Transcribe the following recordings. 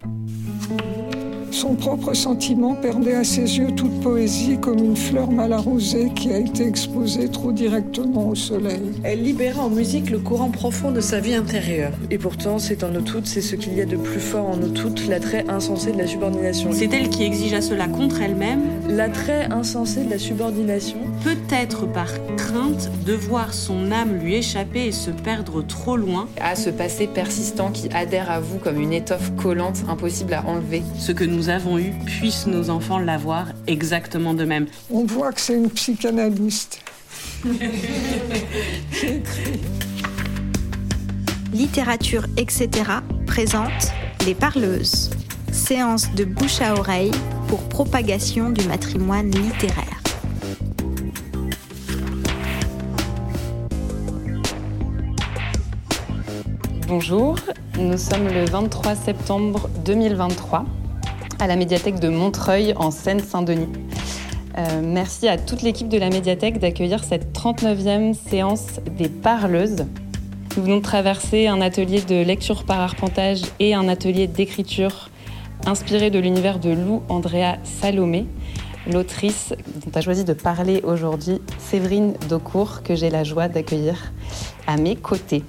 Thank you. Son propre sentiment perdait à ses yeux toute poésie comme une fleur mal arrosée qui a été exposée trop directement au soleil. Elle libéra en musique le courant profond de sa vie intérieure. Et pourtant, c'est en nous toutes, c'est ce qu'il y a de plus fort en nous toutes, l'attrait insensé de la subordination. C'est elle qui exigea cela contre elle-même. L'attrait insensé de la subordination. Peut-être par crainte de voir son âme lui échapper et se perdre trop loin. À ce passé persistant qui adhère à vous comme une étoffe collante impossible à enlever. Ce que nous avons eu, puissent nos enfants l'avoir exactement de même. On voit que c'est une psychanalyste. Littérature, etc. présente Les Parleuses, séance de bouche à oreille pour propagation du matrimoine littéraire. Bonjour, nous sommes le 23 septembre 2023 à la médiathèque de Montreuil en Seine-Saint-Denis. Euh, merci à toute l'équipe de la médiathèque d'accueillir cette 39e séance des parleuses. Nous venons de traverser un atelier de lecture par arpentage et un atelier d'écriture inspiré de l'univers de Lou Andrea Salomé, l'autrice dont a choisi de parler aujourd'hui, Séverine Daucourt, que j'ai la joie d'accueillir à mes côtés.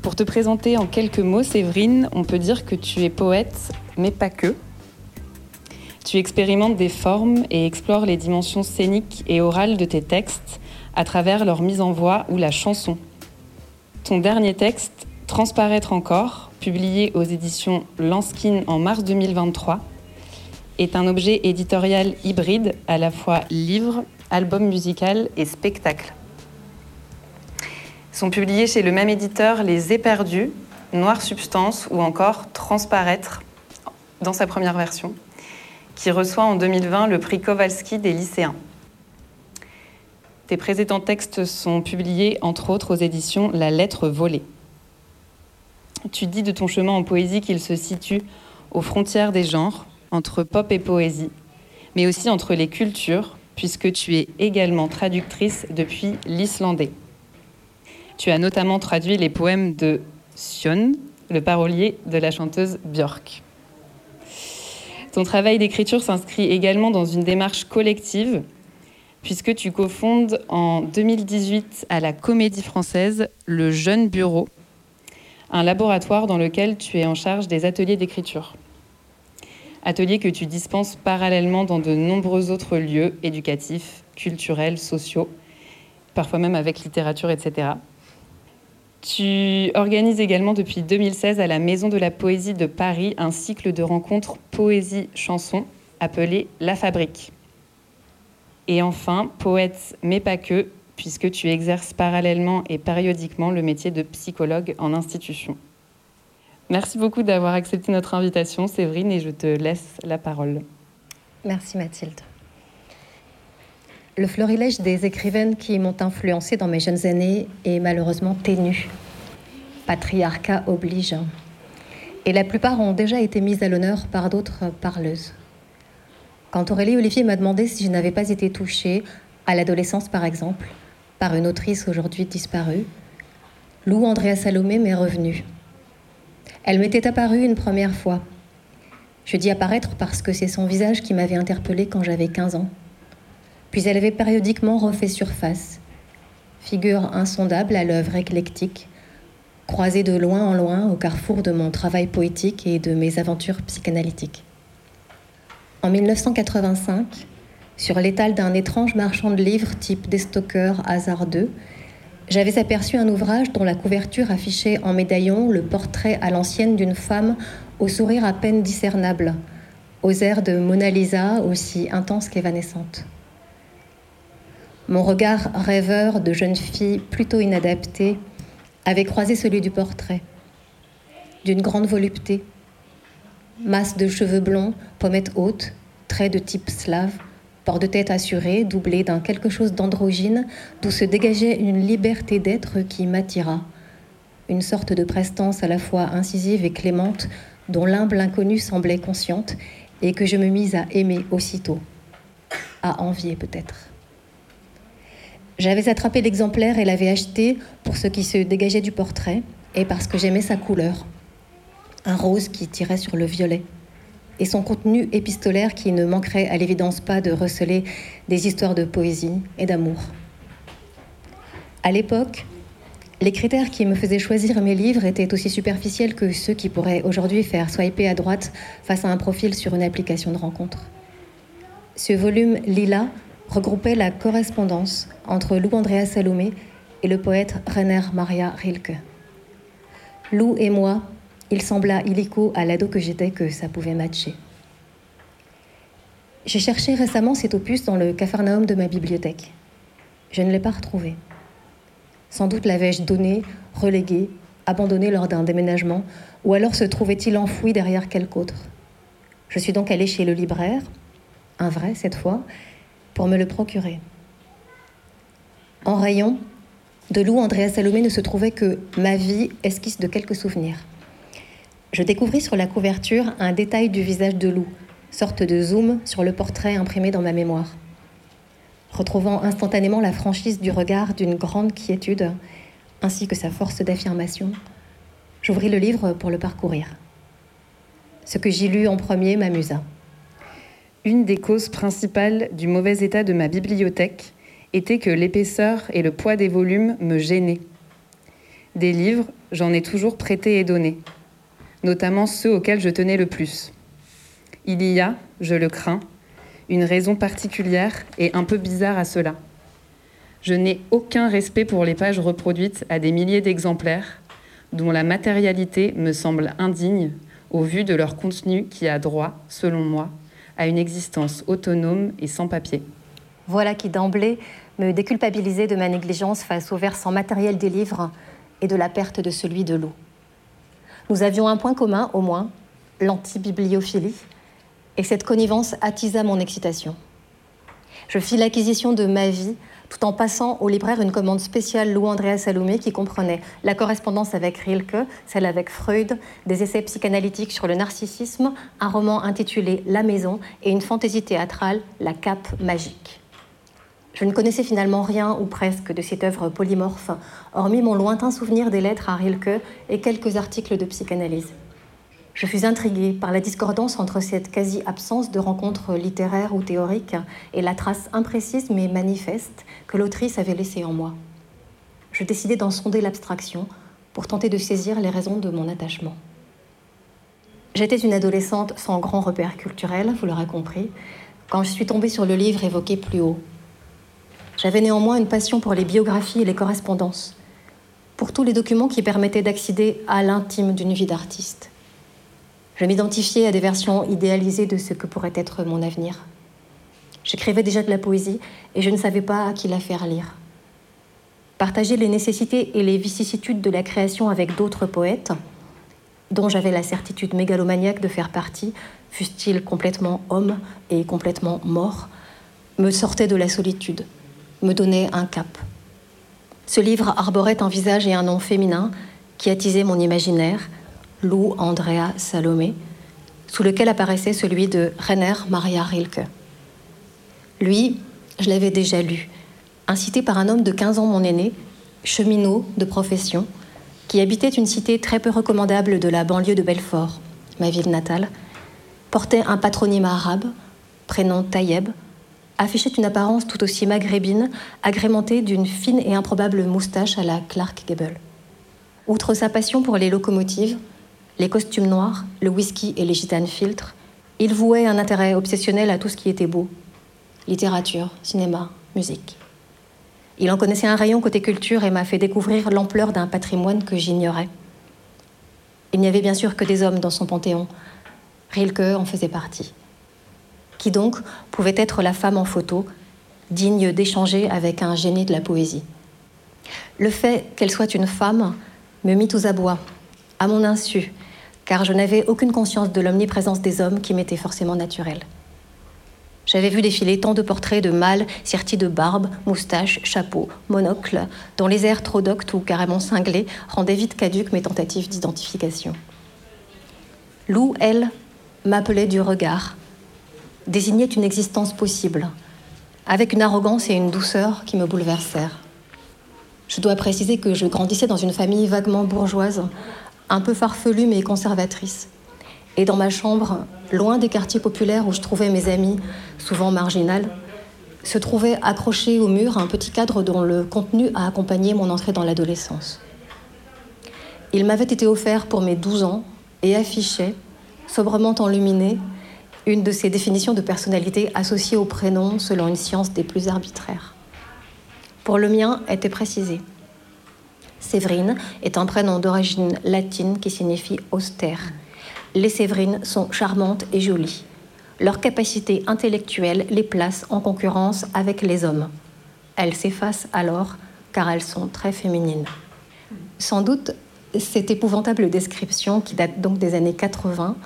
Pour te présenter en quelques mots, Séverine, on peut dire que tu es poète, mais pas que. Tu expérimentes des formes et explores les dimensions scéniques et orales de tes textes à travers leur mise en voix ou la chanson. Ton dernier texte, Transparaître encore, publié aux éditions Lanskin en mars 2023, est un objet éditorial hybride à la fois livre, album musical et spectacle. Sont publiés chez le même éditeur Les Éperdus, Noire Substance ou encore Transparaître dans sa première version qui reçoit en 2020 le prix Kowalski des lycéens. Tes précédents textes sont publiés, entre autres, aux éditions La Lettre volée. Tu dis de ton chemin en poésie qu'il se situe aux frontières des genres, entre pop et poésie, mais aussi entre les cultures, puisque tu es également traductrice depuis l'islandais. Tu as notamment traduit les poèmes de Sion, le parolier de la chanteuse Björk. Ton travail d'écriture s'inscrit également dans une démarche collective, puisque tu cofondes en 2018 à la Comédie Française le Jeune Bureau, un laboratoire dans lequel tu es en charge des ateliers d'écriture. Ateliers que tu dispenses parallèlement dans de nombreux autres lieux éducatifs, culturels, sociaux, parfois même avec littérature, etc. Tu organises également depuis 2016 à la Maison de la Poésie de Paris un cycle de rencontres poésie-chanson appelé La Fabrique. Et enfin, poète mais pas que, puisque tu exerces parallèlement et périodiquement le métier de psychologue en institution. Merci beaucoup d'avoir accepté notre invitation, Séverine, et je te laisse la parole. Merci Mathilde. Le florilège des écrivaines qui m'ont influencé dans mes jeunes années est malheureusement ténu. Patriarcat oblige. Et la plupart ont déjà été mises à l'honneur par d'autres parleuses. Quand Aurélie Olivier m'a demandé si je n'avais pas été touchée, à l'adolescence par exemple, par une autrice aujourd'hui disparue, Lou Andrea Salomé m'est revenue. Elle m'était apparue une première fois. Je dis apparaître parce que c'est son visage qui m'avait interpellée quand j'avais 15 ans. Puis elle avait périodiquement refait surface, figure insondable à l'œuvre éclectique, croisée de loin en loin au carrefour de mon travail poétique et de mes aventures psychanalytiques. En 1985, sur l'étal d'un étrange marchand de livres type Destocker hasardeux, j'avais aperçu un ouvrage dont la couverture affichait en médaillon le portrait à l'ancienne d'une femme au sourire à peine discernable, aux airs de Mona Lisa aussi intense qu'évanescente. Mon regard rêveur de jeune fille plutôt inadaptée avait croisé celui du portrait, d'une grande volupté, masse de cheveux blonds, pommettes hautes, traits de type slave, port de tête assuré, doublé d'un quelque chose d'androgyne, d'où se dégageait une liberté d'être qui m'attira, une sorte de prestance à la fois incisive et clémente, dont l'humble inconnue semblait consciente, et que je me mis à aimer aussitôt, à envier peut-être. J'avais attrapé l'exemplaire et l'avais acheté pour ce qui se dégageait du portrait et parce que j'aimais sa couleur. un rose qui tirait sur le violet, et son contenu épistolaire qui ne manquerait à l'évidence pas de receler des histoires de poésie et d'amour. À l'époque, les critères qui me faisaient choisir mes livres étaient aussi superficiels que ceux qui pourraient aujourd'hui faire swiper à droite face à un profil sur une application de rencontre. Ce volume Lila regroupait la correspondance entre Lou Andrea Salomé et le poète Rainer Maria Rilke. Lou et moi, il sembla illico à l'ado que j'étais que ça pouvait matcher. J'ai cherché récemment cet opus dans le capharnaüm de ma bibliothèque. Je ne l'ai pas retrouvé. Sans doute l'avais-je donné, relégué, abandonné lors d'un déménagement, ou alors se trouvait-il enfoui derrière quelque autre. Je suis donc allée chez le libraire, un vrai cette fois, pour me le procurer. En rayon, de Lou Andrea Salomé ne se trouvait que Ma vie, esquisse de quelques souvenirs. Je découvris sur la couverture un détail du visage de Lou, sorte de zoom sur le portrait imprimé dans ma mémoire. Retrouvant instantanément la franchise du regard d'une grande quiétude, ainsi que sa force d'affirmation, j'ouvris le livre pour le parcourir. Ce que j'y lus en premier m'amusa. Une des causes principales du mauvais état de ma bibliothèque était que l'épaisseur et le poids des volumes me gênaient. Des livres, j'en ai toujours prêté et donné, notamment ceux auxquels je tenais le plus. Il y a, je le crains, une raison particulière et un peu bizarre à cela. Je n'ai aucun respect pour les pages reproduites à des milliers d'exemplaires, dont la matérialité me semble indigne au vu de leur contenu qui a droit, selon moi, à une existence autonome et sans papier. Voilà qui d'emblée me déculpabilisait de ma négligence face au versant matériel des livres et de la perte de celui de l'eau. Nous avions un point commun, au moins, l'antibibliophilie, et cette connivence attisa mon excitation. Je fis l'acquisition de ma vie tout en passant au libraire une commande spéciale Lou Andrea Salomé qui comprenait la correspondance avec Rilke, celle avec Freud, des essais psychanalytiques sur le narcissisme, un roman intitulé La Maison et une fantaisie théâtrale La Cape Magique. Je ne connaissais finalement rien ou presque de cette œuvre polymorphe, hormis mon lointain souvenir des lettres à Rilke et quelques articles de psychanalyse. Je fus intriguée par la discordance entre cette quasi-absence de rencontres littéraires ou théoriques et la trace imprécise mais manifeste que l'autrice avait laissée en moi. Je décidai d'en sonder l'abstraction pour tenter de saisir les raisons de mon attachement. J'étais une adolescente sans grand repère culturel, vous l'aurez compris, quand je suis tombée sur le livre évoqué plus haut, j'avais néanmoins une passion pour les biographies et les correspondances, pour tous les documents qui permettaient d'accéder à l'intime d'une vie d'artiste. Je m'identifiais à des versions idéalisées de ce que pourrait être mon avenir. J'écrivais déjà de la poésie et je ne savais pas à qui la faire lire. Partager les nécessités et les vicissitudes de la création avec d'autres poètes, dont j'avais la certitude mégalomaniaque de faire partie, fussent-ils complètement hommes et complètement morts, me sortait de la solitude me donnait un cap. Ce livre arborait un visage et un nom féminin qui attisait mon imaginaire, Lou Andrea Salomé, sous lequel apparaissait celui de Rainer Maria Rilke. Lui, je l'avais déjà lu, incité par un homme de 15 ans mon aîné, cheminot de profession, qui habitait une cité très peu recommandable de la banlieue de Belfort, ma ville natale, portait un patronyme arabe, prénom Tayeb, affichait une apparence tout aussi maghrébine, agrémentée d'une fine et improbable moustache à la Clark Gable. Outre sa passion pour les locomotives, les costumes noirs, le whisky et les gitanes filtres, il vouait un intérêt obsessionnel à tout ce qui était beau littérature, cinéma, musique. Il en connaissait un rayon côté culture et m'a fait découvrir l'ampleur d'un patrimoine que j'ignorais. Il n'y avait bien sûr que des hommes dans son panthéon. Rilke en faisait partie qui donc pouvait être la femme en photo, digne d'échanger avec un génie de la poésie. Le fait qu'elle soit une femme me mit aux abois, à mon insu, car je n'avais aucune conscience de l'omniprésence des hommes qui m'était forcément naturelle. J'avais vu défiler tant de portraits de mâles sertis de barbe, moustache, chapeau, monocle, dont les airs trop doctes ou carrément cinglés rendaient vite caduques mes tentatives d'identification. Lou, elle, m'appelait du regard, désignait une existence possible, avec une arrogance et une douceur qui me bouleversèrent. Je dois préciser que je grandissais dans une famille vaguement bourgeoise, un peu farfelue mais conservatrice. Et dans ma chambre, loin des quartiers populaires où je trouvais mes amis, souvent marginales, se trouvait accroché au mur un petit cadre dont le contenu a accompagné mon entrée dans l'adolescence. Il m'avait été offert pour mes 12 ans et affichait, sobrement enluminé, une de ces définitions de personnalité associées au prénom selon une science des plus arbitraires. Pour le mien était précisé. Séverine est un prénom d'origine latine qui signifie austère. Les Séverines sont charmantes et jolies. Leur capacité intellectuelle les place en concurrence avec les hommes. Elles s'effacent alors car elles sont très féminines. Sans doute, cette épouvantable description, qui date donc des années 80,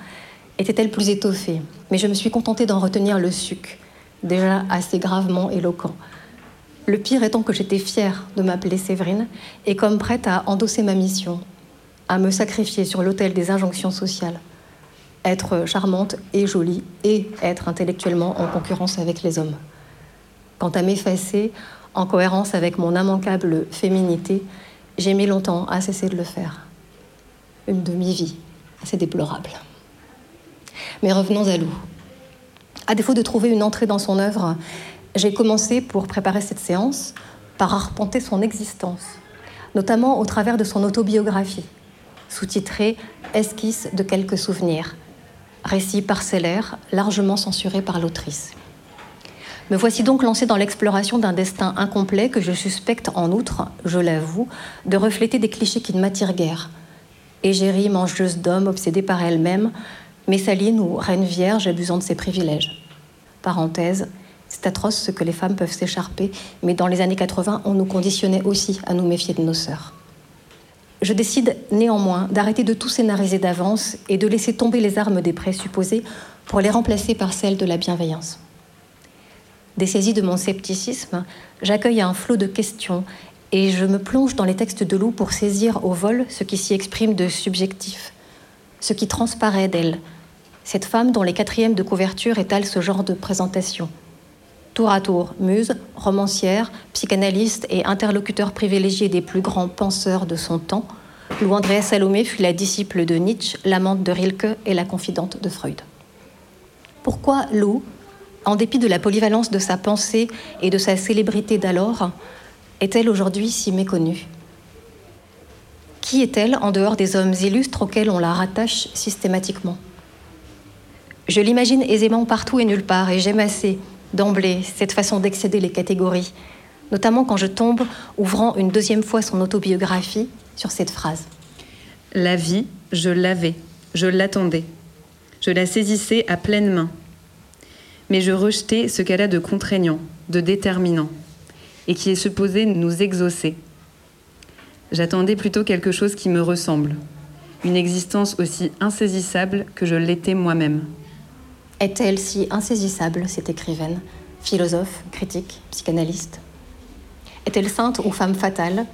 était-elle plus étoffée, mais je me suis contentée d'en retenir le suc, déjà assez gravement éloquent. Le pire étant que j'étais fière de m'appeler Séverine et comme prête à endosser ma mission, à me sacrifier sur l'autel des injonctions sociales, être charmante et jolie et être intellectuellement en concurrence avec les hommes. Quant à m'effacer, en cohérence avec mon immanquable féminité, j'ai mis longtemps à cesser de le faire. Une demi-vie assez déplorable. Mais revenons à Lou. À défaut de trouver une entrée dans son œuvre, j'ai commencé, pour préparer cette séance, par arpenter son existence, notamment au travers de son autobiographie, sous-titrée Esquisse de quelques souvenirs, récit parcellaire largement censuré par l'autrice. Me voici donc lancé dans l'exploration d'un destin incomplet que je suspecte en outre, je l'avoue, de refléter des clichés qui ne m'attirent guère. Égérie, mangeuse d'hommes, obsédée par elle-même, Messaline ou Reine Vierge abusant de ses privilèges. Parenthèse, c'est atroce ce que les femmes peuvent s'écharper, mais dans les années 80, on nous conditionnait aussi à nous méfier de nos sœurs. Je décide néanmoins d'arrêter de tout scénariser d'avance et de laisser tomber les armes des présupposés pour les remplacer par celles de la bienveillance. Dessaisi de mon scepticisme, j'accueille un flot de questions et je me plonge dans les textes de Lou pour saisir au vol ce qui s'y exprime de subjectif, ce qui transparaît d'elle, cette femme dont les quatrièmes de couverture étalent ce genre de présentation. Tour à tour, muse, romancière, psychanalyste et interlocuteur privilégié des plus grands penseurs de son temps, Lou Andrea Salomé fut la disciple de Nietzsche, l'amante de Rilke et la confidente de Freud. Pourquoi Lou, en dépit de la polyvalence de sa pensée et de sa célébrité d'alors, est-elle aujourd'hui si méconnue? Qui est-elle en dehors des hommes illustres auxquels on la rattache systématiquement? Je l'imagine aisément partout et nulle part, et j'aime assez, d'emblée, cette façon d'excéder les catégories, notamment quand je tombe, ouvrant une deuxième fois son autobiographie, sur cette phrase. La vie, je l'avais, je l'attendais, je la saisissais à pleine main mais je rejetais ce qu'elle a de contraignant, de déterminant, et qui est supposé nous exaucer. J'attendais plutôt quelque chose qui me ressemble, une existence aussi insaisissable que je l'étais moi-même. Est-elle si insaisissable, cette écrivaine, philosophe, critique, psychanalyste? Est-elle sainte ou femme fatale,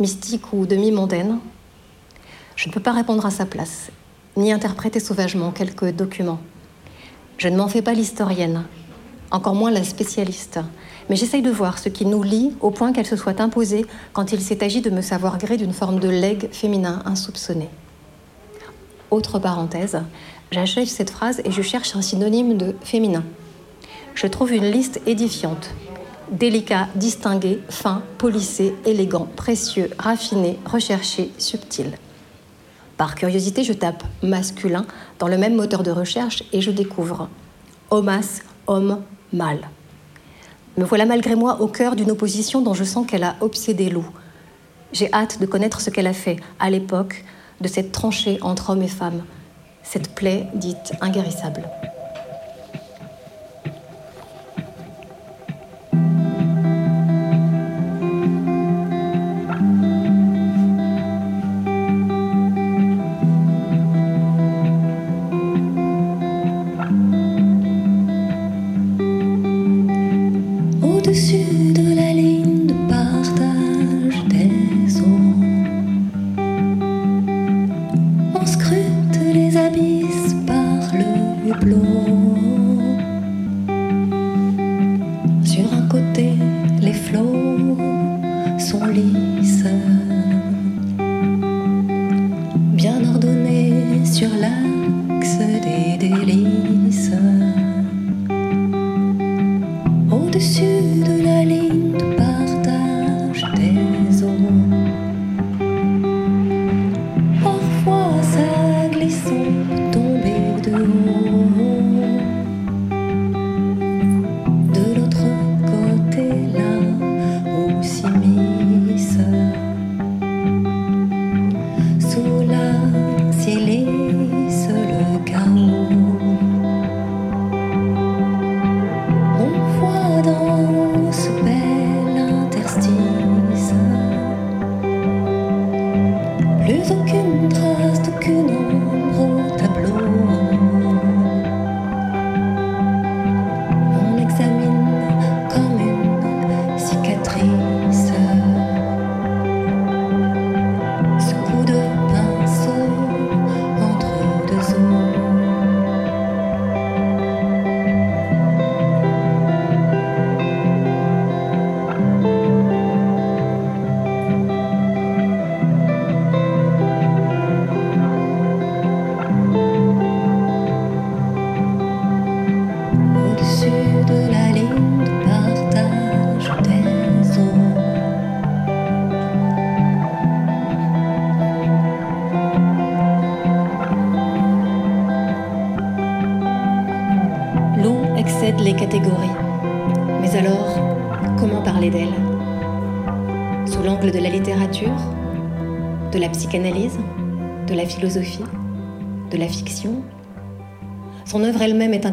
mystique ou demi-mondaine? Je ne peux pas répondre à sa place, ni interpréter sauvagement quelques documents. Je ne m'en fais pas l'historienne, encore moins la spécialiste, mais j'essaye de voir ce qui nous lie au point qu'elle se soit imposée quand il s'est agi de me savoir gré d'une forme de legs féminin insoupçonné. Autre parenthèse, j'achève cette phrase et je cherche un synonyme de féminin. Je trouve une liste édifiante. Délicat, distingué, fin, polissé, élégant, précieux, raffiné, recherché, subtil. Par curiosité, je tape masculin dans le même moteur de recherche et je découvre homas, homme, mâle. Me voilà malgré moi au cœur d'une opposition dont je sens qu'elle a obsédé Lou. J'ai hâte de connaître ce qu'elle a fait à l'époque de cette tranchée entre hommes et femmes, cette plaie dite inguérissable.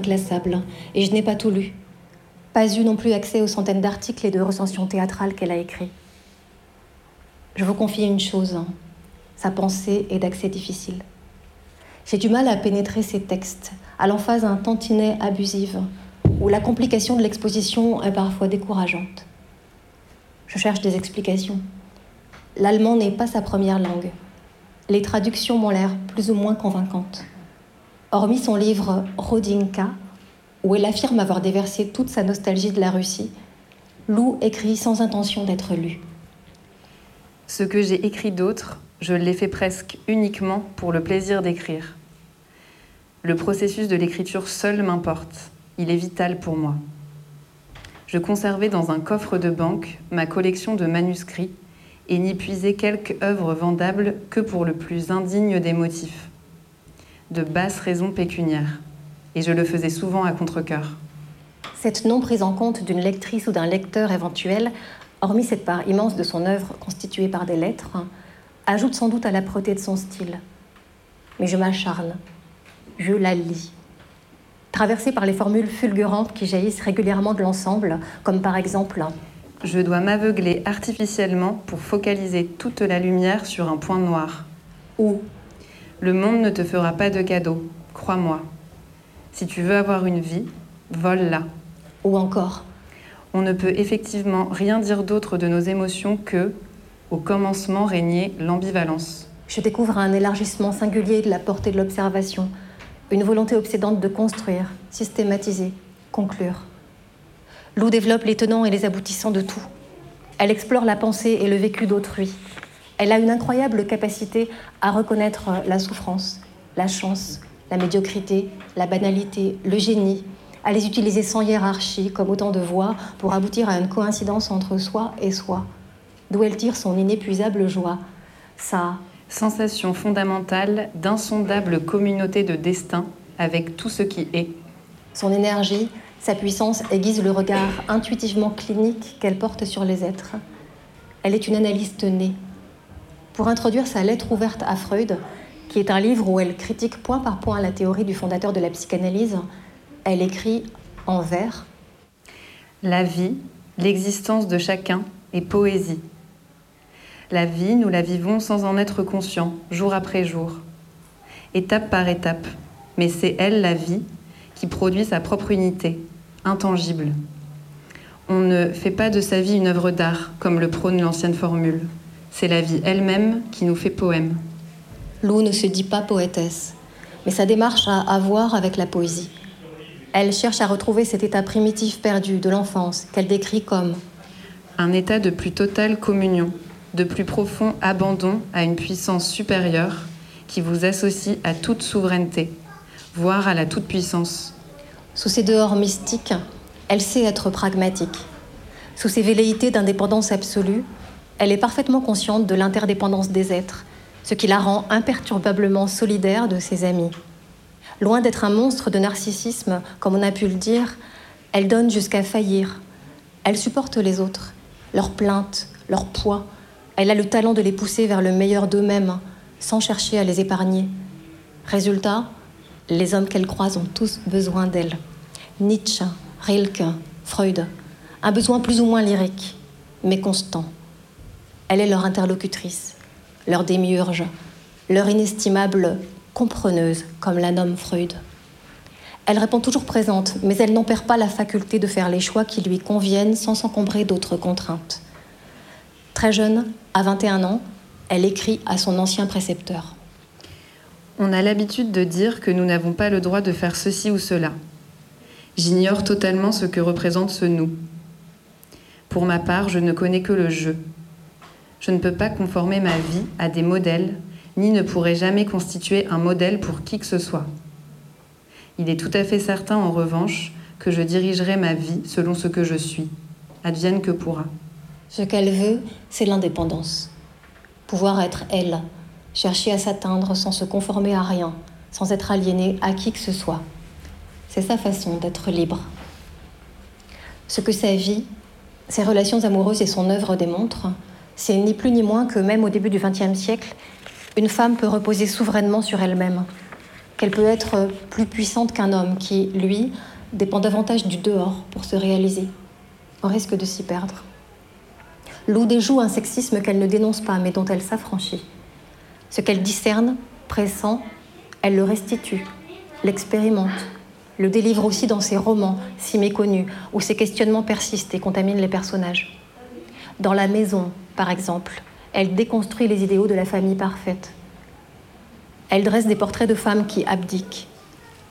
Inclassable, et je n'ai pas tout lu. Pas eu non plus accès aux centaines d'articles et de recensions théâtrales qu'elle a écrits. Je vous confie une chose, sa pensée est d'accès difficile. J'ai du mal à pénétrer ses textes, à l'emphase un tantinet abusive, où la complication de l'exposition est parfois décourageante. Je cherche des explications. L'allemand n'est pas sa première langue. Les traductions m'ont l'air plus ou moins convaincantes. Hormis son livre Rodinka, où elle affirme avoir déversé toute sa nostalgie de la Russie, Lou écrit sans intention d'être lu. Ce que j'ai écrit d'autre, je l'ai fait presque uniquement pour le plaisir d'écrire. Le processus de l'écriture seul m'importe, il est vital pour moi. Je conservais dans un coffre de banque ma collection de manuscrits et n'y puiser quelque œuvre vendable que pour le plus indigne des motifs, de basses raisons pécuniaires. Et je le faisais souvent à contre-coeur. Cette non prise en compte d'une lectrice ou d'un lecteur éventuel, hormis cette part immense de son œuvre constituée par des lettres, ajoute sans doute à l'âpreté de son style. Mais je m'acharne, je la lis. Traversée par les formules fulgurantes qui jaillissent régulièrement de l'ensemble, comme par exemple je dois m'aveugler artificiellement pour focaliser toute la lumière sur un point noir. Ou le monde ne te fera pas de cadeau, crois-moi. Si tu veux avoir une vie, vole-la. Ou encore On ne peut effectivement rien dire d'autre de nos émotions que, au commencement régnait l'ambivalence. Je découvre un élargissement singulier de la portée de l'observation, une volonté obsédante de construire, systématiser, conclure. Lou développe les tenants et les aboutissants de tout. Elle explore la pensée et le vécu d'autrui. Elle a une incroyable capacité à reconnaître la souffrance, la chance, la médiocrité, la banalité, le génie, à les utiliser sans hiérarchie comme autant de voix pour aboutir à une coïncidence entre soi et soi, d'où elle tire son inépuisable joie, sa sensation fondamentale d'insondable communauté de destin avec tout ce qui est. Son énergie, sa puissance aiguise le regard intuitivement clinique qu'elle porte sur les êtres. Elle est une analyste née. Pour introduire sa lettre ouverte à Freud, qui est un livre où elle critique point par point la théorie du fondateur de la psychanalyse, elle écrit en vers La vie, l'existence de chacun est poésie. La vie, nous la vivons sans en être conscients, jour après jour, étape par étape, mais c'est elle, la vie, qui produit sa propre unité, intangible. On ne fait pas de sa vie une œuvre d'art, comme le prône l'ancienne formule. C'est la vie elle-même qui nous fait poème. Lou ne se dit pas poétesse, mais sa démarche a à voir avec la poésie. Elle cherche à retrouver cet état primitif perdu de l'enfance qu'elle décrit comme un état de plus totale communion, de plus profond abandon à une puissance supérieure qui vous associe à toute souveraineté, voire à la toute-puissance. Sous ses dehors mystiques, elle sait être pragmatique. Sous ses velléités d'indépendance absolue, elle est parfaitement consciente de l'interdépendance des êtres, ce qui la rend imperturbablement solidaire de ses amis. Loin d'être un monstre de narcissisme, comme on a pu le dire, elle donne jusqu'à faillir. Elle supporte les autres, leurs plaintes, leur poids. Elle a le talent de les pousser vers le meilleur d'eux-mêmes, sans chercher à les épargner. Résultat, les hommes qu'elle croise ont tous besoin d'elle. Nietzsche, Rilke, Freud. Un besoin plus ou moins lyrique, mais constant. Elle est leur interlocutrice, leur démiurge, leur inestimable compreneuse, comme la nomme Freud. Elle répond toujours présente, mais elle n'en perd pas la faculté de faire les choix qui lui conviennent sans s'encombrer d'autres contraintes. Très jeune, à 21 ans, elle écrit à son ancien précepteur. On a l'habitude de dire que nous n'avons pas le droit de faire ceci ou cela. J'ignore totalement ce que représente ce nous. Pour ma part, je ne connais que le jeu. Je ne peux pas conformer ma vie à des modèles, ni ne pourrai jamais constituer un modèle pour qui que ce soit. Il est tout à fait certain, en revanche, que je dirigerai ma vie selon ce que je suis, advienne que pourra. Ce qu'elle veut, c'est l'indépendance. Pouvoir être elle, chercher à s'atteindre sans se conformer à rien, sans être aliénée à qui que ce soit. C'est sa façon d'être libre. Ce que sa vie, ses relations amoureuses et son œuvre démontrent, c'est ni plus ni moins que même au début du XXe siècle, une femme peut reposer souverainement sur elle-même, qu'elle peut être plus puissante qu'un homme qui, lui, dépend davantage du dehors pour se réaliser. On risque de s'y perdre. Lou déjoue un sexisme qu'elle ne dénonce pas, mais dont elle s'affranchit. Ce qu'elle discerne, pressent, elle le restitue, l'expérimente, le délivre aussi dans ses romans, si méconnus, où ses questionnements persistent et contaminent les personnages. Dans La Maison, par exemple, elle déconstruit les idéaux de la famille parfaite. Elle dresse des portraits de femmes qui abdiquent.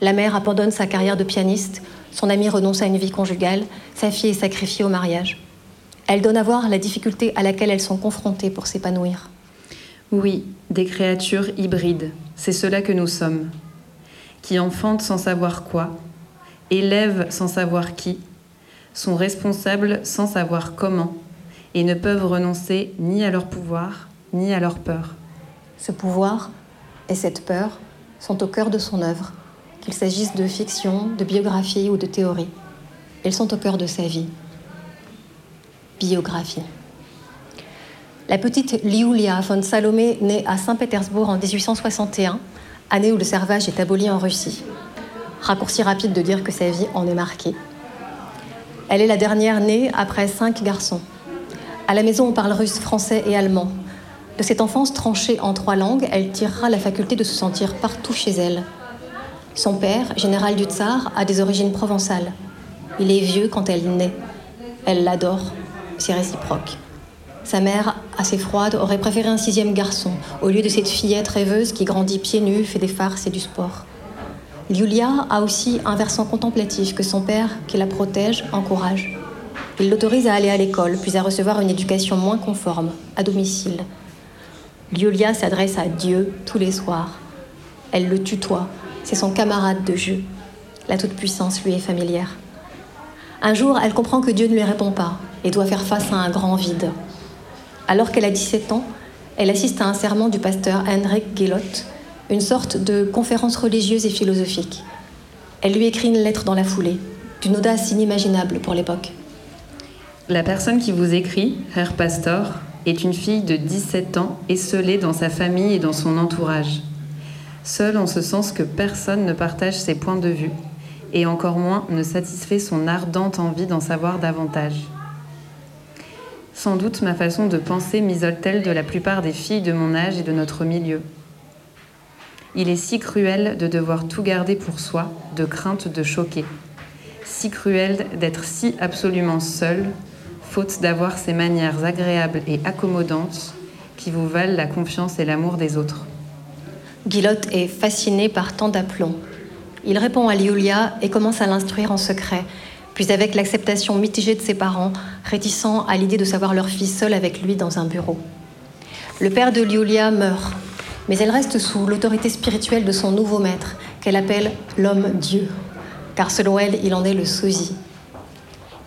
La mère abandonne sa carrière de pianiste, son amie renonce à une vie conjugale, sa fille est sacrifiée au mariage. Elle donne à voir la difficulté à laquelle elles sont confrontées pour s'épanouir. Oui, des créatures hybrides, c'est cela que nous sommes, qui enfantent sans savoir quoi, élèvent sans savoir qui, sont responsables sans savoir comment, et ne peuvent renoncer ni à leur pouvoir, ni à leur peur. Ce pouvoir et cette peur sont au cœur de son œuvre, qu'il s'agisse de fiction, de biographie ou de théorie. Elles sont au cœur de sa vie. Biographie. La petite Liulia von Salomé naît à Saint-Pétersbourg en 1861, année où le servage est aboli en Russie. Raccourci rapide de dire que sa vie en est marquée. Elle est la dernière née après cinq garçons. À la maison, on parle russe, français et allemand. De cette enfance tranchée en trois langues, elle tirera la faculté de se sentir partout chez elle. Son père, général du Tsar, a des origines provençales. Il est vieux quand elle naît. Elle l'adore. C'est réciproque. Sa mère, assez froide, aurait préféré un sixième garçon, au lieu de cette fillette rêveuse qui grandit pieds nus, fait des farces et du sport. Yulia a aussi un versant contemplatif que son père, qui la protège, encourage. Il l'autorise à aller à l'école, puis à recevoir une éducation moins conforme, à domicile. Liulia s'adresse à Dieu tous les soirs. Elle le tutoie, c'est son camarade de jeu. La toute-puissance lui est familière. Un jour, elle comprend que Dieu ne lui répond pas et doit faire face à un grand vide. Alors qu'elle a 17 ans, elle assiste à un serment du pasteur Henrik Gillot, une sorte de conférence religieuse et philosophique. Elle lui écrit une lettre dans la foulée, d'une audace inimaginable pour l'époque. La personne qui vous écrit, Herr Pastor, est une fille de 17 ans esselée dans sa famille et dans son entourage. Seule en ce sens que personne ne partage ses points de vue, et encore moins ne satisfait son ardente envie d'en savoir davantage. Sans doute ma façon de penser m'isole-t-elle de la plupart des filles de mon âge et de notre milieu. Il est si cruel de devoir tout garder pour soi, de crainte de choquer. Si cruel d'être si absolument seule, faute d'avoir ces manières agréables et accommodantes qui vous valent la confiance et l'amour des autres. Guilotte est fasciné par tant d'aplomb. Il répond à Liulia et commence à l'instruire en secret, puis avec l'acceptation mitigée de ses parents, réticents à l'idée de savoir leur fille seule avec lui dans un bureau. Le père de Liulia meurt, mais elle reste sous l'autorité spirituelle de son nouveau maître, qu'elle appelle l'homme-dieu, car selon elle, il en est le sosie.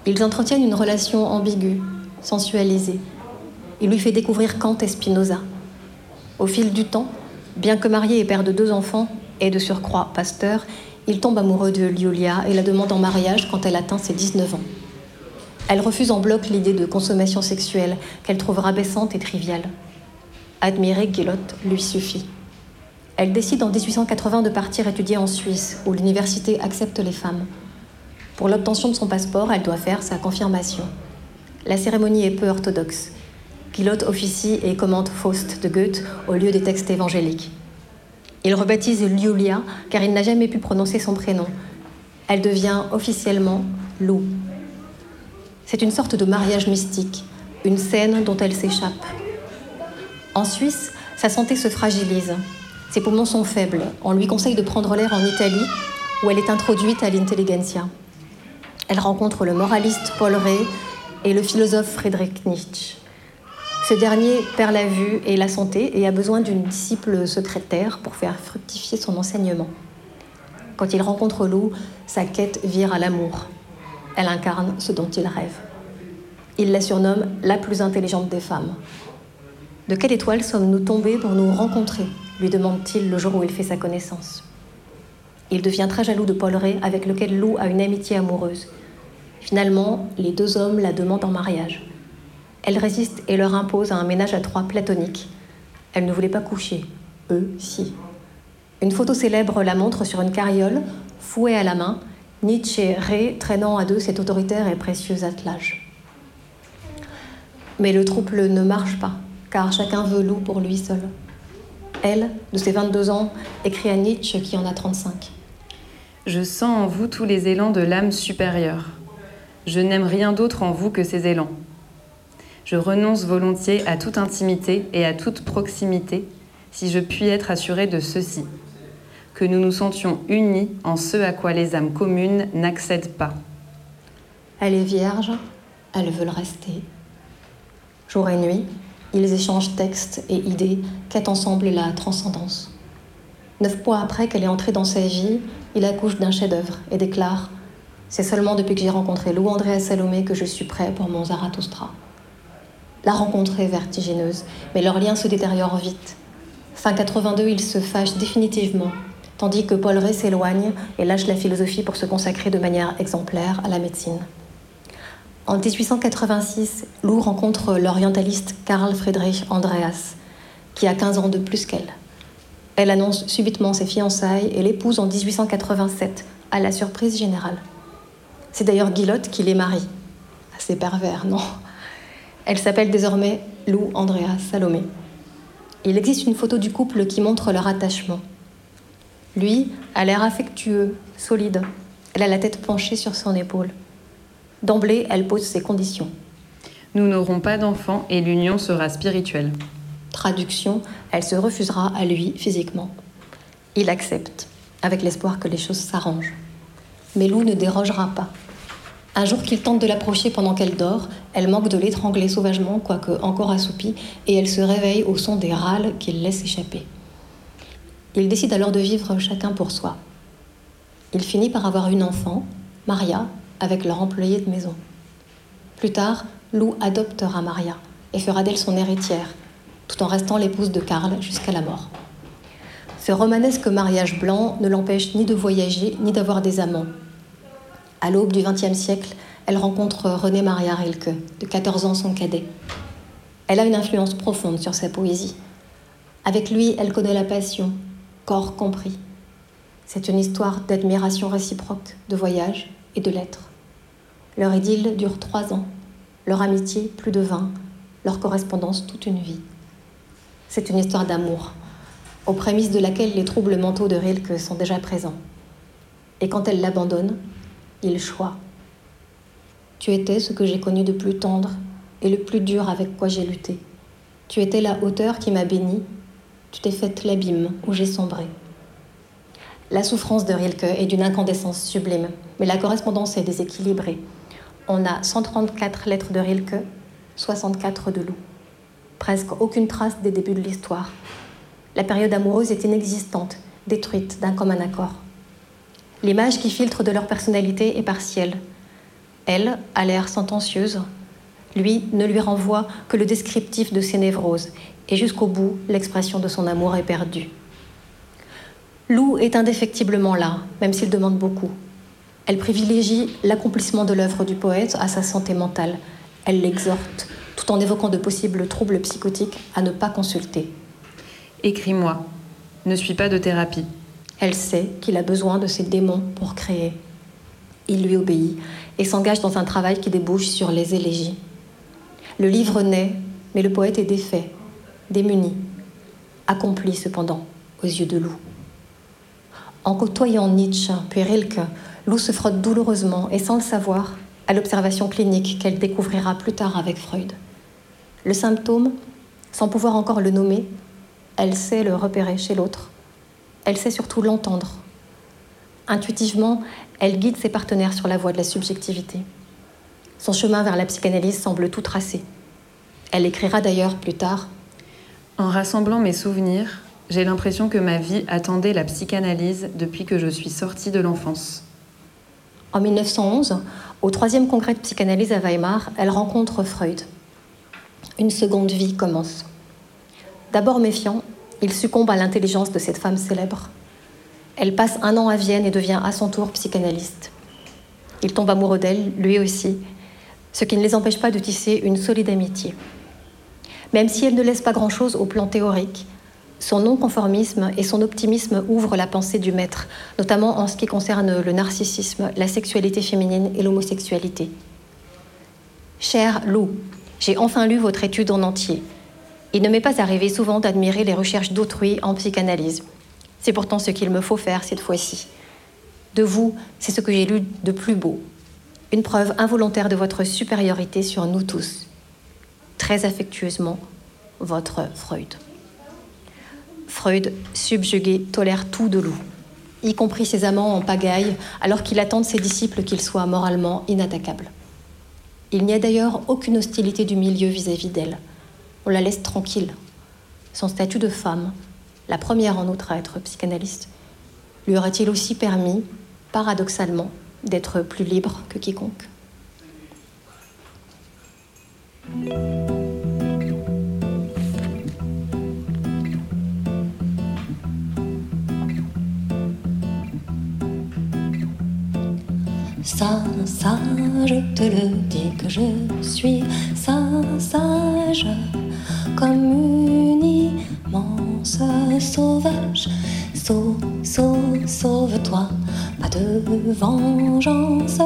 Ils entretiennent une relation ambiguë, sensualisée. Il lui fait découvrir Kant et Spinoza. Au fil du temps, bien que marié et père de deux enfants, et de surcroît pasteur, il tombe amoureux de Liulia et la demande en mariage quand elle atteint ses 19 ans. Elle refuse en bloc l'idée de consommation sexuelle qu'elle trouve rabaissante et triviale. Admirer Guillotte lui suffit. Elle décide en 1880 de partir étudier en Suisse, où l'université accepte les femmes. Pour l'obtention de son passeport, elle doit faire sa confirmation. La cérémonie est peu orthodoxe. Guillotte officie et commente Faust de Goethe au lieu des textes évangéliques. Il rebaptise Liulia car il n'a jamais pu prononcer son prénom. Elle devient officiellement Lou. C'est une sorte de mariage mystique, une scène dont elle s'échappe. En Suisse, sa santé se fragilise. Ses poumons sont faibles. On lui conseille de prendre l'air en Italie, où elle est introduite à l'intelligentsia. Elle rencontre le moraliste Paul Rey et le philosophe Friedrich Nietzsche. Ce dernier perd la vue et la santé et a besoin d'une disciple secrétaire pour faire fructifier son enseignement. Quand il rencontre Lou, sa quête vire à l'amour. Elle incarne ce dont il rêve. Il la surnomme la plus intelligente des femmes. De quelle étoile sommes-nous tombés pour nous rencontrer? lui demande-t-il le jour où il fait sa connaissance. Il devient très jaloux de Paul Ray, avec lequel Lou a une amitié amoureuse. Finalement, les deux hommes la demandent en mariage. Elle résiste et leur impose un ménage à trois platonique. Elle ne voulait pas coucher. Eux, si. Une photo célèbre la montre sur une carriole, fouet à la main, Nietzsche et Ray traînant à deux cet autoritaire et précieux attelage. Mais le trouble ne marche pas, car chacun veut loup pour lui seul. Elle, de ses 22 ans, écrit à Nietzsche qui en a 35. Je sens en vous tous les élans de l'âme supérieure. Je n'aime rien d'autre en vous que ces élans. Je renonce volontiers à toute intimité et à toute proximité si je puis être assurée de ceci que nous nous sentions unis en ce à quoi les âmes communes n'accèdent pas. Elle est vierge, elle veut le rester. Jour et nuit, ils échangent textes et idées, quêtent ensemble la transcendance. Neuf mois après qu'elle est entrée dans sa vie, il accouche d'un chef-d'œuvre et déclare C'est seulement depuis que j'ai rencontré Lou André Salomé que je suis prêt pour mon Zarathustra. La rencontre est vertigineuse, mais leur lien se détériore vite. Fin 82, ils se fâchent définitivement tandis que Paul Ray s'éloigne et lâche la philosophie pour se consacrer de manière exemplaire à la médecine. En 1886, Lou rencontre l'orientaliste Karl Friedrich Andreas, qui a 15 ans de plus qu'elle. Elle annonce subitement ses fiançailles et l'épouse en 1887, à la surprise générale. C'est d'ailleurs Guillotte qui les marie. Assez pervers, non? Elle s'appelle désormais Lou Andreas Salomé. Il existe une photo du couple qui montre leur attachement. Lui a l'air affectueux, solide. Elle a la tête penchée sur son épaule. D'emblée, elle pose ses conditions. Nous n'aurons pas d'enfants et l'union sera spirituelle. Traduction, elle se refusera à lui physiquement. Il accepte, avec l'espoir que les choses s'arrangent. Mais Lou ne dérogera pas. Un jour qu'il tente de l'approcher pendant qu'elle dort, elle manque de l'étrangler sauvagement, quoique encore assoupie, et elle se réveille au son des râles qu'il laisse échapper. Ils décident alors de vivre chacun pour soi. Il finit par avoir une enfant, Maria, avec leur employé de maison. Plus tard, Lou adoptera Maria et fera d'elle son héritière, tout en restant l'épouse de Karl jusqu'à la mort. Ce romanesque mariage blanc ne l'empêche ni de voyager ni d'avoir des amants. À l'aube du XXe siècle, elle rencontre René Maria Rilke, de 14 ans son cadet. Elle a une influence profonde sur sa poésie. Avec lui, elle connaît la passion, corps compris. C'est une histoire d'admiration réciproque, de voyage et de lettres. Leur idylle dure trois ans, leur amitié plus de vingt, leur correspondance toute une vie. C'est une histoire d'amour, aux prémices de laquelle les troubles mentaux de Rilke sont déjà présents. Et quand elle l'abandonne, il choisit. Tu étais ce que j'ai connu de plus tendre et le plus dur avec quoi j'ai lutté. Tu étais la hauteur qui m'a béni tu t'es faite l'abîme où j'ai sombré. La souffrance de Rilke est d'une incandescence sublime, mais la correspondance est déséquilibrée. On a 134 lettres de Rilke, 64 de Lou. Presque aucune trace des débuts de l'histoire. La période amoureuse est inexistante, détruite d'un commun accord. L'image qui filtre de leur personnalité est partielle. Elle a l'air sentencieuse. Lui ne lui renvoie que le descriptif de ses névroses, et jusqu'au bout, l'expression de son amour est perdue. Lou est indéfectiblement là, même s'il demande beaucoup. Elle privilégie l'accomplissement de l'œuvre du poète à sa santé mentale. Elle l'exhorte, tout en évoquant de possibles troubles psychotiques, à ne pas consulter. Écris-moi. Ne suis pas de thérapie. Elle sait qu'il a besoin de ses démons pour créer. Il lui obéit et s'engage dans un travail qui débouche sur les élégies. Le livre naît, mais le poète est défait, démuni, accompli cependant aux yeux de Lou. En côtoyant Nietzsche puis Rilke, Lou se frotte douloureusement et sans le savoir à l'observation clinique qu'elle découvrira plus tard avec Freud. Le symptôme, sans pouvoir encore le nommer, elle sait le repérer chez l'autre. Elle sait surtout l'entendre. Intuitivement, elle guide ses partenaires sur la voie de la subjectivité. Son chemin vers la psychanalyse semble tout tracé. Elle écrira d'ailleurs plus tard En rassemblant mes souvenirs, j'ai l'impression que ma vie attendait la psychanalyse depuis que je suis sortie de l'enfance. En 1911, au troisième congrès de psychanalyse à Weimar, elle rencontre Freud. Une seconde vie commence. D'abord méfiant, il succombe à l'intelligence de cette femme célèbre. Elle passe un an à Vienne et devient à son tour psychanalyste. Il tombe amoureux d'elle, lui aussi, ce qui ne les empêche pas de tisser une solide amitié. Même si elle ne laisse pas grand-chose au plan théorique, son non-conformisme et son optimisme ouvrent la pensée du maître, notamment en ce qui concerne le narcissisme, la sexualité féminine et l'homosexualité. Cher Lou, j'ai enfin lu votre étude en entier. Il ne m'est pas arrivé souvent d'admirer les recherches d'autrui en psychanalyse. C'est pourtant ce qu'il me faut faire cette fois-ci. De vous, c'est ce que j'ai lu de plus beau. Une preuve involontaire de votre supériorité sur nous tous. Très affectueusement, votre Freud. Freud, subjugué, tolère tout de loup, y compris ses amants en pagaille, alors qu'il attend de ses disciples qu'ils soient moralement inattaquables. Il n'y a d'ailleurs aucune hostilité du milieu vis-à-vis d'elle. On la laisse tranquille. Son statut de femme, la première en outre à être psychanalyste, lui aurait-il aussi permis, paradoxalement, d'être plus libre que quiconque? Ça, ça, je te le dis que je suis ça, sage, comme une immense sauvage. Sauve, sauve, sauve-toi, pas de vengeance.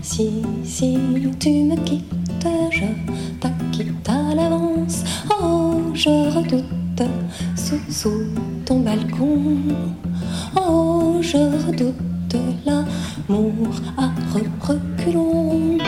Si, si tu me quittes, je t'acquitte à l'avance. Oh, je redoute sous, sous ton balcon. Oh, je redoute l'amour à reculons. Oh,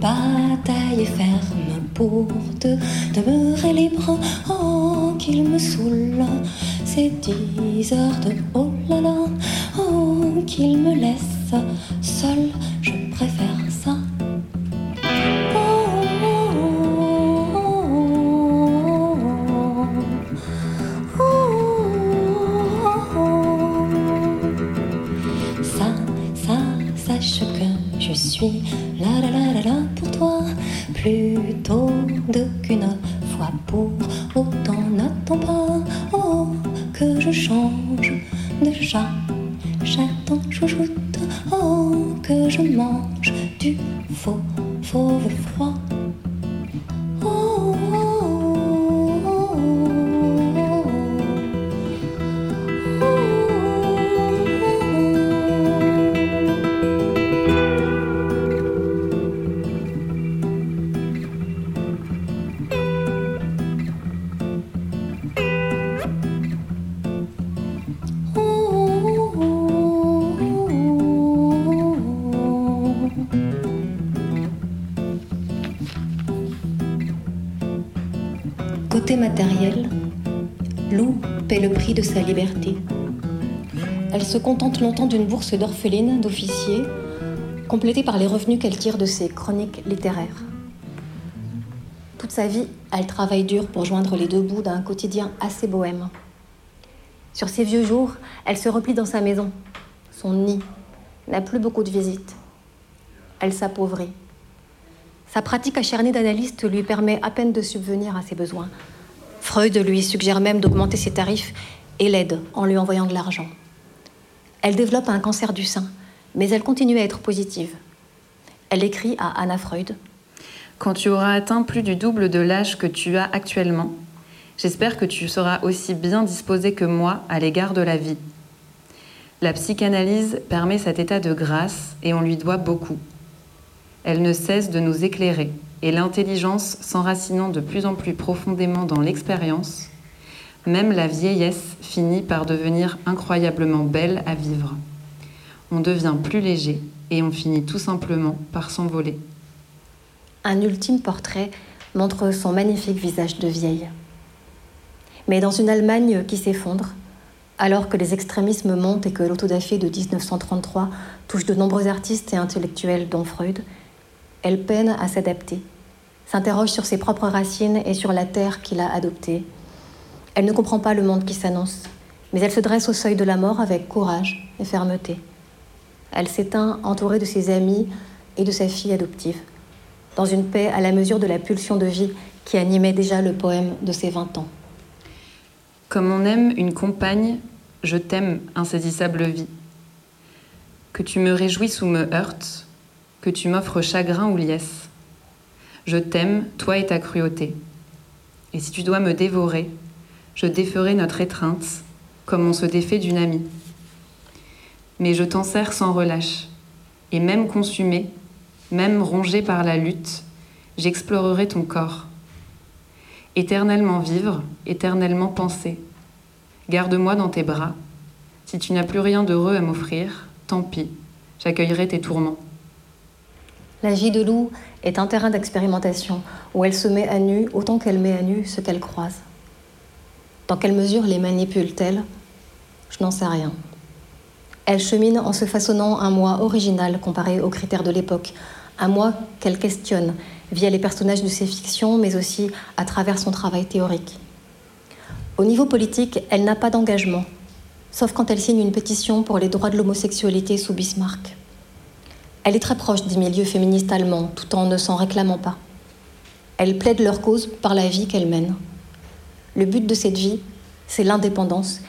et batailler ferme pour te demeurer libre. Oh, qu'il me saoule ces dix heures de Côté matériel, Lou paie le prix de sa liberté. Elle se contente longtemps d'une bourse d'orpheline d'officier, complétée par les revenus qu'elle tire de ses chroniques littéraires. Toute sa vie, elle travaille dur pour joindre les deux bouts d'un quotidien assez bohème. Sur ses vieux jours, elle se replie dans sa maison. Son nid n'a plus beaucoup de visites. Elle s'appauvrit. Sa pratique acharnée d'analyste lui permet à peine de subvenir à ses besoins. Freud lui suggère même d'augmenter ses tarifs et l'aide en lui envoyant de l'argent. Elle développe un cancer du sein, mais elle continue à être positive. Elle écrit à Anna Freud. Quand tu auras atteint plus du double de l'âge que tu as actuellement, j'espère que tu seras aussi bien disposé que moi à l'égard de la vie. La psychanalyse permet cet état de grâce et on lui doit beaucoup. Elle ne cesse de nous éclairer, et l'intelligence s'enracinant de plus en plus profondément dans l'expérience, même la vieillesse finit par devenir incroyablement belle à vivre. On devient plus léger et on finit tout simplement par s'envoler. Un ultime portrait montre son magnifique visage de vieille. Mais dans une Allemagne qui s'effondre, alors que les extrémismes montent et que l'autodafé de 1933 touche de nombreux artistes et intellectuels, dont Freud, elle peine à s'adapter, s'interroge sur ses propres racines et sur la terre qu'il a adoptée. Elle ne comprend pas le monde qui s'annonce, mais elle se dresse au seuil de la mort avec courage et fermeté. Elle s'éteint entourée de ses amis et de sa fille adoptive, dans une paix à la mesure de la pulsion de vie qui animait déjà le poème de ses vingt ans. Comme on aime une compagne, je t'aime, insaisissable vie. Que tu me réjouisses ou me heurtes, que tu m'offres chagrin ou liesse. Je t'aime, toi et ta cruauté. Et si tu dois me dévorer, je déferai notre étreinte, comme on se défait d'une amie. Mais je t'en sers sans relâche, et même consumé, même rongé par la lutte, j'explorerai ton corps. Éternellement vivre, éternellement penser. Garde-moi dans tes bras. Si tu n'as plus rien d'heureux à m'offrir, tant pis, j'accueillerai tes tourments. La vie de loup est un terrain d'expérimentation où elle se met à nu autant qu'elle met à nu ce qu'elle croise. Dans quelle mesure les manipule-t-elle Je n'en sais rien. Elle chemine en se façonnant un moi original comparé aux critères de l'époque, un moi qu'elle questionne via les personnages de ses fictions, mais aussi à travers son travail théorique. Au niveau politique, elle n'a pas d'engagement, sauf quand elle signe une pétition pour les droits de l'homosexualité sous Bismarck. Elle est très proche des milieux féministes allemands, tout en ne s'en réclamant pas. Elle plaide leur cause par la vie qu'elle mène. Le but de cette vie, c'est l'indépendance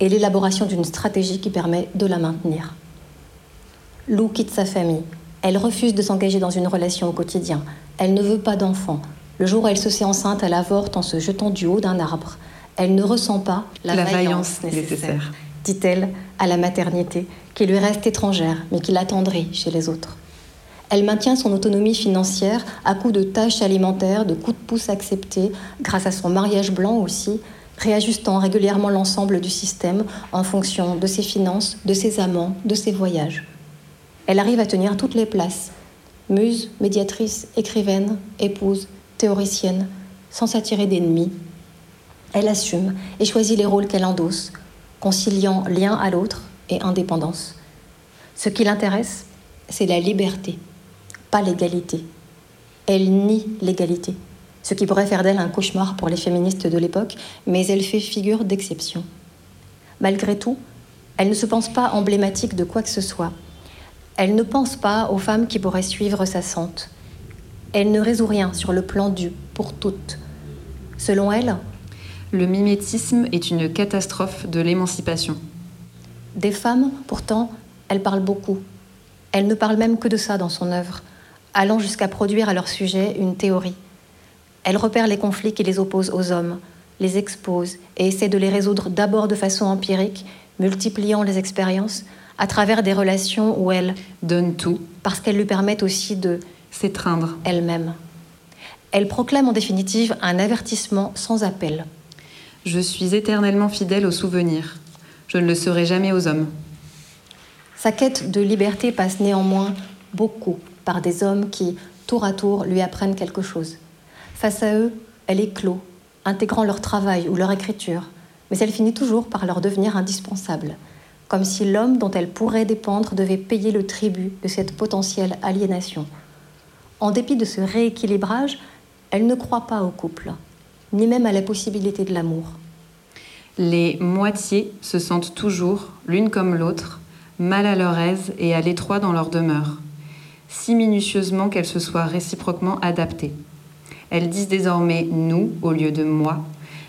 et l'élaboration d'une stratégie qui permet de la maintenir. Lou quitte sa famille. Elle refuse de s'engager dans une relation au quotidien. Elle ne veut pas d'enfant. Le jour où elle se sait enceinte, elle avorte en se jetant du haut d'un arbre. Elle ne ressent pas la, vaillance, nécessaire dit-elle, à la maternité, qui lui reste étrangère, mais qui l'attendrit chez les autres. Elle maintient son autonomie financière à coup de tâches alimentaires, de coups de pouce acceptés, grâce à son mariage blanc aussi, réajustant régulièrement l'ensemble du système en fonction de ses finances, de ses amants, de ses voyages. Elle arrive à tenir toutes les places. Muse, médiatrice, écrivaine, épouse, théoricienne, sans s'attirer d'ennemis. Elle assume et choisit les rôles qu'elle endosse, conciliant lien à l'autre et indépendance. Ce qui l'intéresse, c'est la liberté, pas l'égalité. Elle nie l'égalité, ce qui pourrait faire d'elle un cauchemar pour les féministes de l'époque, mais elle fait figure d'exception. Malgré tout, elle ne se pense pas emblématique de quoi que ce soit. Elle ne pense pas aux femmes qui pourraient suivre sa sente. Elle ne résout rien sur le plan du pour toutes. Selon elle, le mimétisme est une catastrophe de l'émancipation. Des femmes, pourtant, elle parle beaucoup. Elle ne parle même que de ça dans son œuvre, allant jusqu'à produire à leur sujet une théorie. Elle repère les conflits qui les opposent aux hommes, les expose et essaie de les résoudre d'abord de façon empirique, multipliant les expériences à travers des relations où elle donne tout, parce qu'elles lui permettent aussi de s'étreindre elle-même. Elle proclame en définitive un avertissement sans appel. Je suis éternellement fidèle aux souvenirs. Je ne le serai jamais aux hommes. Sa quête de liberté passe néanmoins beaucoup par des hommes qui, tour à tour, lui apprennent quelque chose. Face à eux, elle est clos, intégrant leur travail ou leur écriture, mais elle finit toujours par leur devenir indispensable, comme si l'homme dont elle pourrait dépendre devait payer le tribut de cette potentielle aliénation. En dépit de ce rééquilibrage, elle ne croit pas au couple, ni même à la possibilité de l'amour. Les moitiés se sentent toujours, l'une comme l'autre, mal à leur aise et à l'étroit dans leur demeure, si minutieusement qu'elles se soient réciproquement adaptées. Elles disent désormais nous au lieu de moi,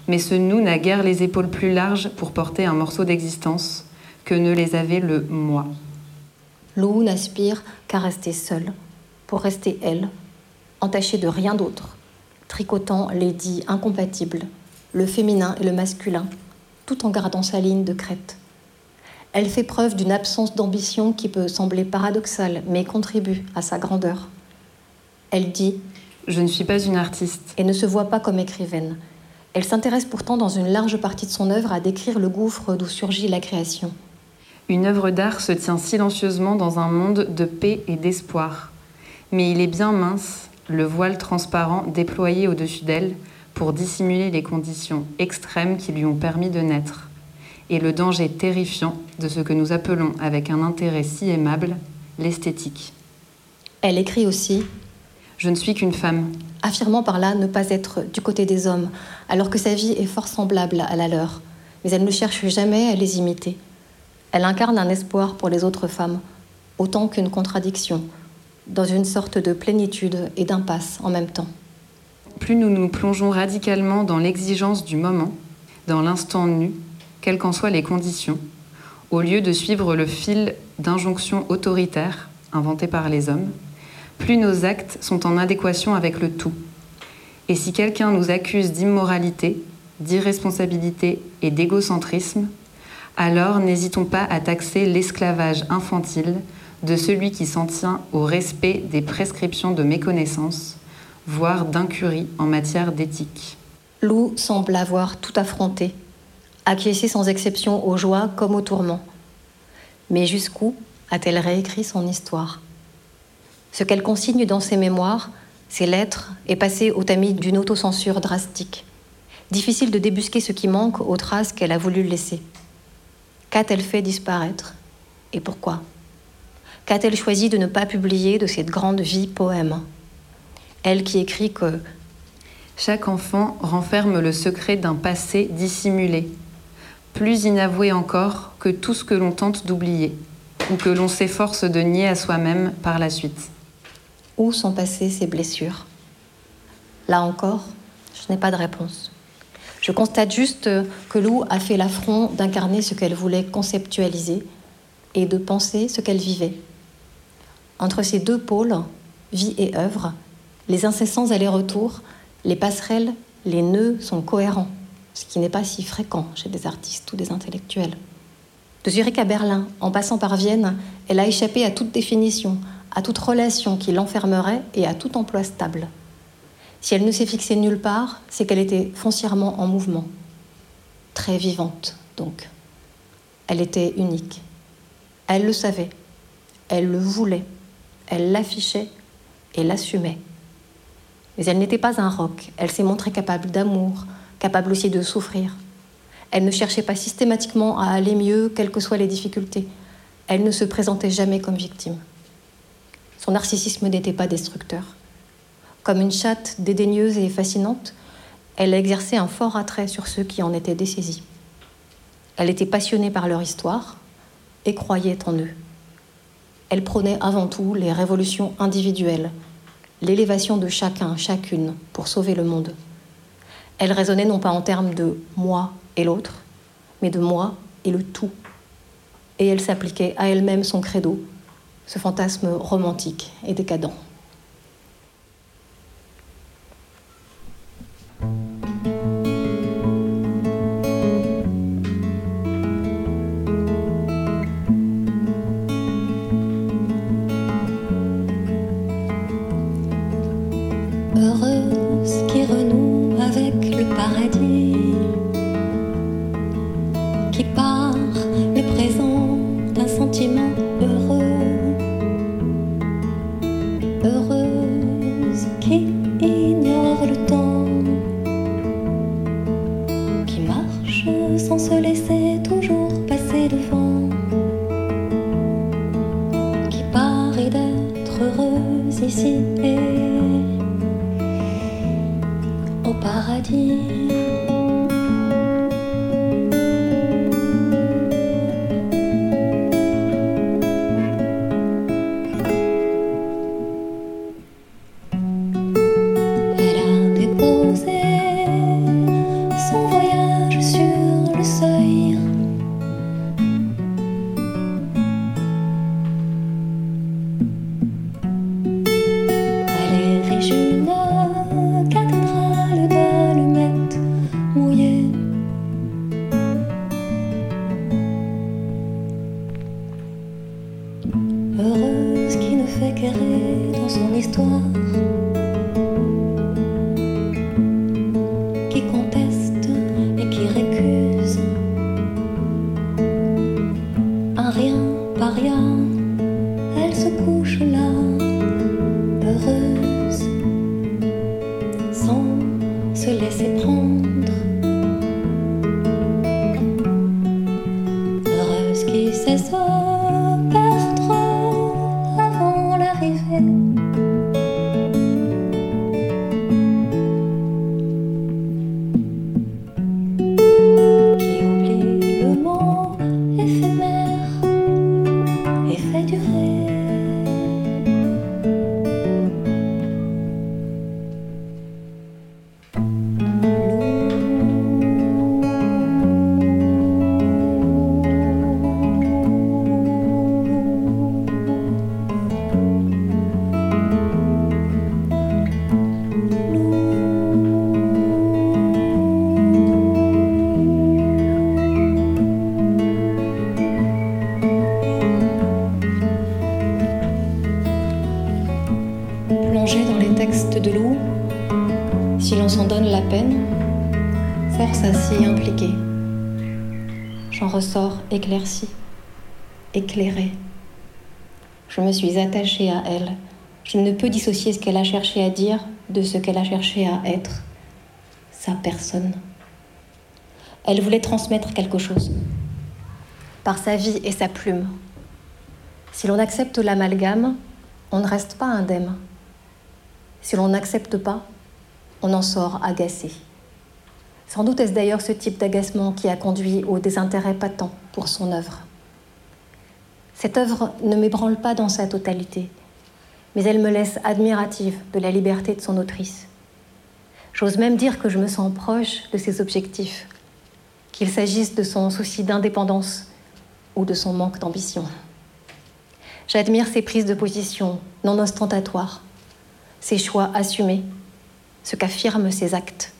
mais ce nous n'a guère les épaules plus larges pour porter un morceau d'existence que ne les avait le moi. Lou n'aspire qu'à rester seule, pour rester elle, entachée de rien d'autre, tricotant les dits incompatibles, le féminin et le masculin, tout en gardant sa ligne de crête. Elle fait preuve d'une absence d'ambition qui peut sembler paradoxale, mais contribue à sa grandeur. Elle dit Je ne suis pas une artiste. Et ne se voit pas comme écrivaine. Elle s'intéresse pourtant dans une large partie de son œuvre à décrire le gouffre d'où surgit la création. Une œuvre d'art se tient silencieusement dans un monde de paix et d'espoir. Mais il est bien mince, le voile transparent déployé au-dessus d'elle pour dissimuler les conditions extrêmes qui lui ont permis de naître et le danger terrifiant de ce que nous appelons avec un intérêt si aimable l'esthétique. Elle écrit aussi Je ne suis qu'une femme. Affirmant par là ne pas être du côté des hommes, alors que sa vie est fort semblable à la leur. Mais elle ne cherche jamais à les imiter. Elle incarne un espoir pour les autres femmes, autant qu'une contradiction, dans une sorte de plénitude et d'impasse en même temps. Plus nous nous plongeons radicalement dans l'exigence du moment, dans l'instant nu, quelles qu'en soient les conditions, au lieu de suivre le fil d'injonctions autoritaires inventées par les hommes, plus nos actes sont en adéquation avec le tout. Et si quelqu'un nous accuse d'immoralité, d'irresponsabilité et d'égocentrisme, alors n'hésitons pas à taxer l'esclavage infantile de celui qui s'en tient au respect des prescriptions de méconnaissance, voire d'incurie en matière d'éthique. Lou semble avoir tout affronté acquiescer sans exception aux joies comme aux tourments. Mais jusqu'où a-t-elle réécrit son histoire? Ce qu'elle consigne dans ses mémoires, ses lettres, est passé au tamis d'une autocensure drastique. Difficile de débusquer ce qui manque aux traces qu'elle a voulu laisser. Qu'a-t-elle fait disparaître? Et pourquoi? Qu'a-t-elle choisi de ne pas publier de cette grande vie poème? Elle qui écrit que chaque enfant renferme le secret d'un passé dissimulé, plus inavoué encore que tout ce que l'on tente d'oublier ou que l'on s'efforce de nier à soi-même par la suite. Où sont passées ces blessures? Là encore, je n'ai pas de réponse. Je constate juste que Lou a fait l'affront d'incarner ce qu'elle voulait conceptualiser et de penser ce qu'elle vivait. Entre ces deux pôles, vie et œuvre, les incessants allers-retours, les passerelles, les nœuds sont cohérents ce qui n'est pas si fréquent chez des artistes ou des intellectuels. De Zurich à Berlin, en passant par Vienne, elle a échappé à toute définition, à toute relation qui l'enfermerait et à tout emploi stable. Si elle ne s'est fixée nulle part, c'est qu'elle était foncièrement en mouvement. Très vivante, donc. Elle était unique. Elle le savait. Elle le voulait. Elle l'affichait et l'assumait. Mais elle n'était pas un roc. Elle s'est montrée capable d'amour, capable aussi de souffrir. Elle ne cherchait pas systématiquement à aller mieux, quelles que soient les difficultés. Elle ne se présentait jamais comme victime. Son narcissisme n'était pas destructeur. Comme une chatte dédaigneuse et fascinante, elle exerçait un fort attrait sur ceux qui en étaient dessaisis. Elle était passionnée par leur histoire et croyait en eux. Elle prônait avant tout les révolutions individuelles, l'élévation de chacun, chacune, pour sauver le monde. Elle raisonnait non pas en termes de moi et l'autre, mais de moi et le tout. Et elle s'appliquait à elle-même son credo, ce fantasme romantique et décadent. Textes de Lou, si l'on s'en donne la peine, force à s'y impliquer. J'en ressors éclairci, éclairée. Je me suis attachée à elle. Je ne peux dissocier ce qu'elle a cherché à dire de ce qu'elle a cherché à être, sa personne. Elle voulait transmettre quelque chose, par sa vie et sa plume. Si l'on accepte l'amalgame, on ne reste pas indemne. Si l'on n'accepte pas, on en sort agacé. Sans doute est-ce d'ailleurs ce type d'agacement qui a conduit au désintérêt patent pour son œuvre. Cette œuvre ne m'ébranle pas dans sa totalité, mais elle me laisse admirative de la liberté de son autrice. J'ose même dire que je me sens proche de ses objectifs, qu'il s'agisse de son souci d'indépendance ou de son manque d'ambition. J'admire ses prises de position non ostentatoires, ses choix assumés, ce qu'affirment ses actes.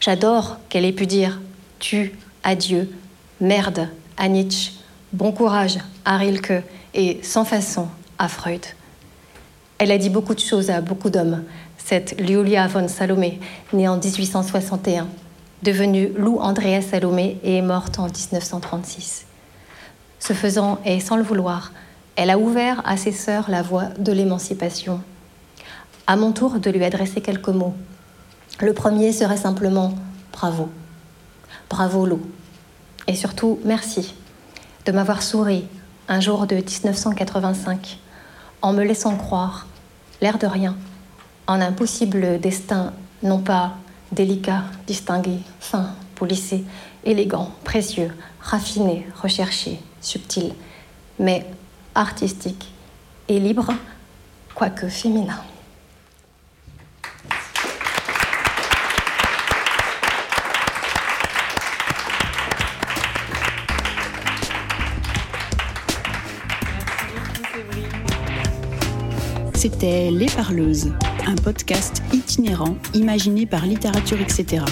J'adore qu'elle ait pu dire tu, adieu, merde à Nietzsche, bon courage à Rilke et sans façon à Freud. Elle a dit beaucoup de choses à beaucoup d'hommes, cette Liulia von Salomé, née en 1861, devenue Lou Andrea Salomé et est morte en 1936. Ce faisant, et sans le vouloir, elle a ouvert à ses sœurs la voie de l'émancipation. À mon tour de lui adresser quelques mots. Le premier serait simplement bravo. Bravo Lou. Et surtout, merci de m'avoir souri un jour de 1985 en me laissant croire, l'air de rien, en un possible destin non pas délicat, distingué, fin, polissé, élégant, précieux, raffiné, recherché, subtil, mais artistique et libre, quoique féminin. C'était Les Parleuses, un podcast itinérant imaginé par Littérature etc.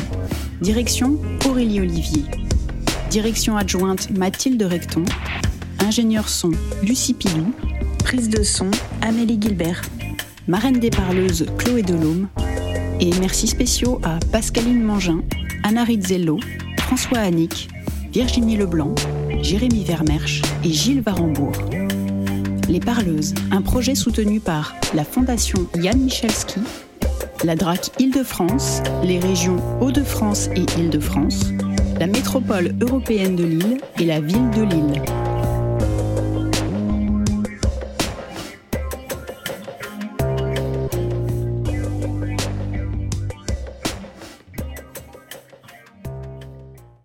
Direction Aurélie Olivier. Direction adjointe Mathilde Recton. Ingénieur son Lucie Pilou. Prise de son Amélie Gilbert. Marraine des Parleuses Chloé Delhomme. Et merci spéciaux à Pascaline Mangin, Anna Rizzello, François Annick, Virginie Leblanc, Jérémy Vermersch et Gilles Varembourg. Les Parleuses, un projet soutenu par la Fondation Yann Michalski, la DRAC Île-de-France, les régions Hauts-de-France et Île-de-France, la métropole européenne de Lille et la ville de Lille.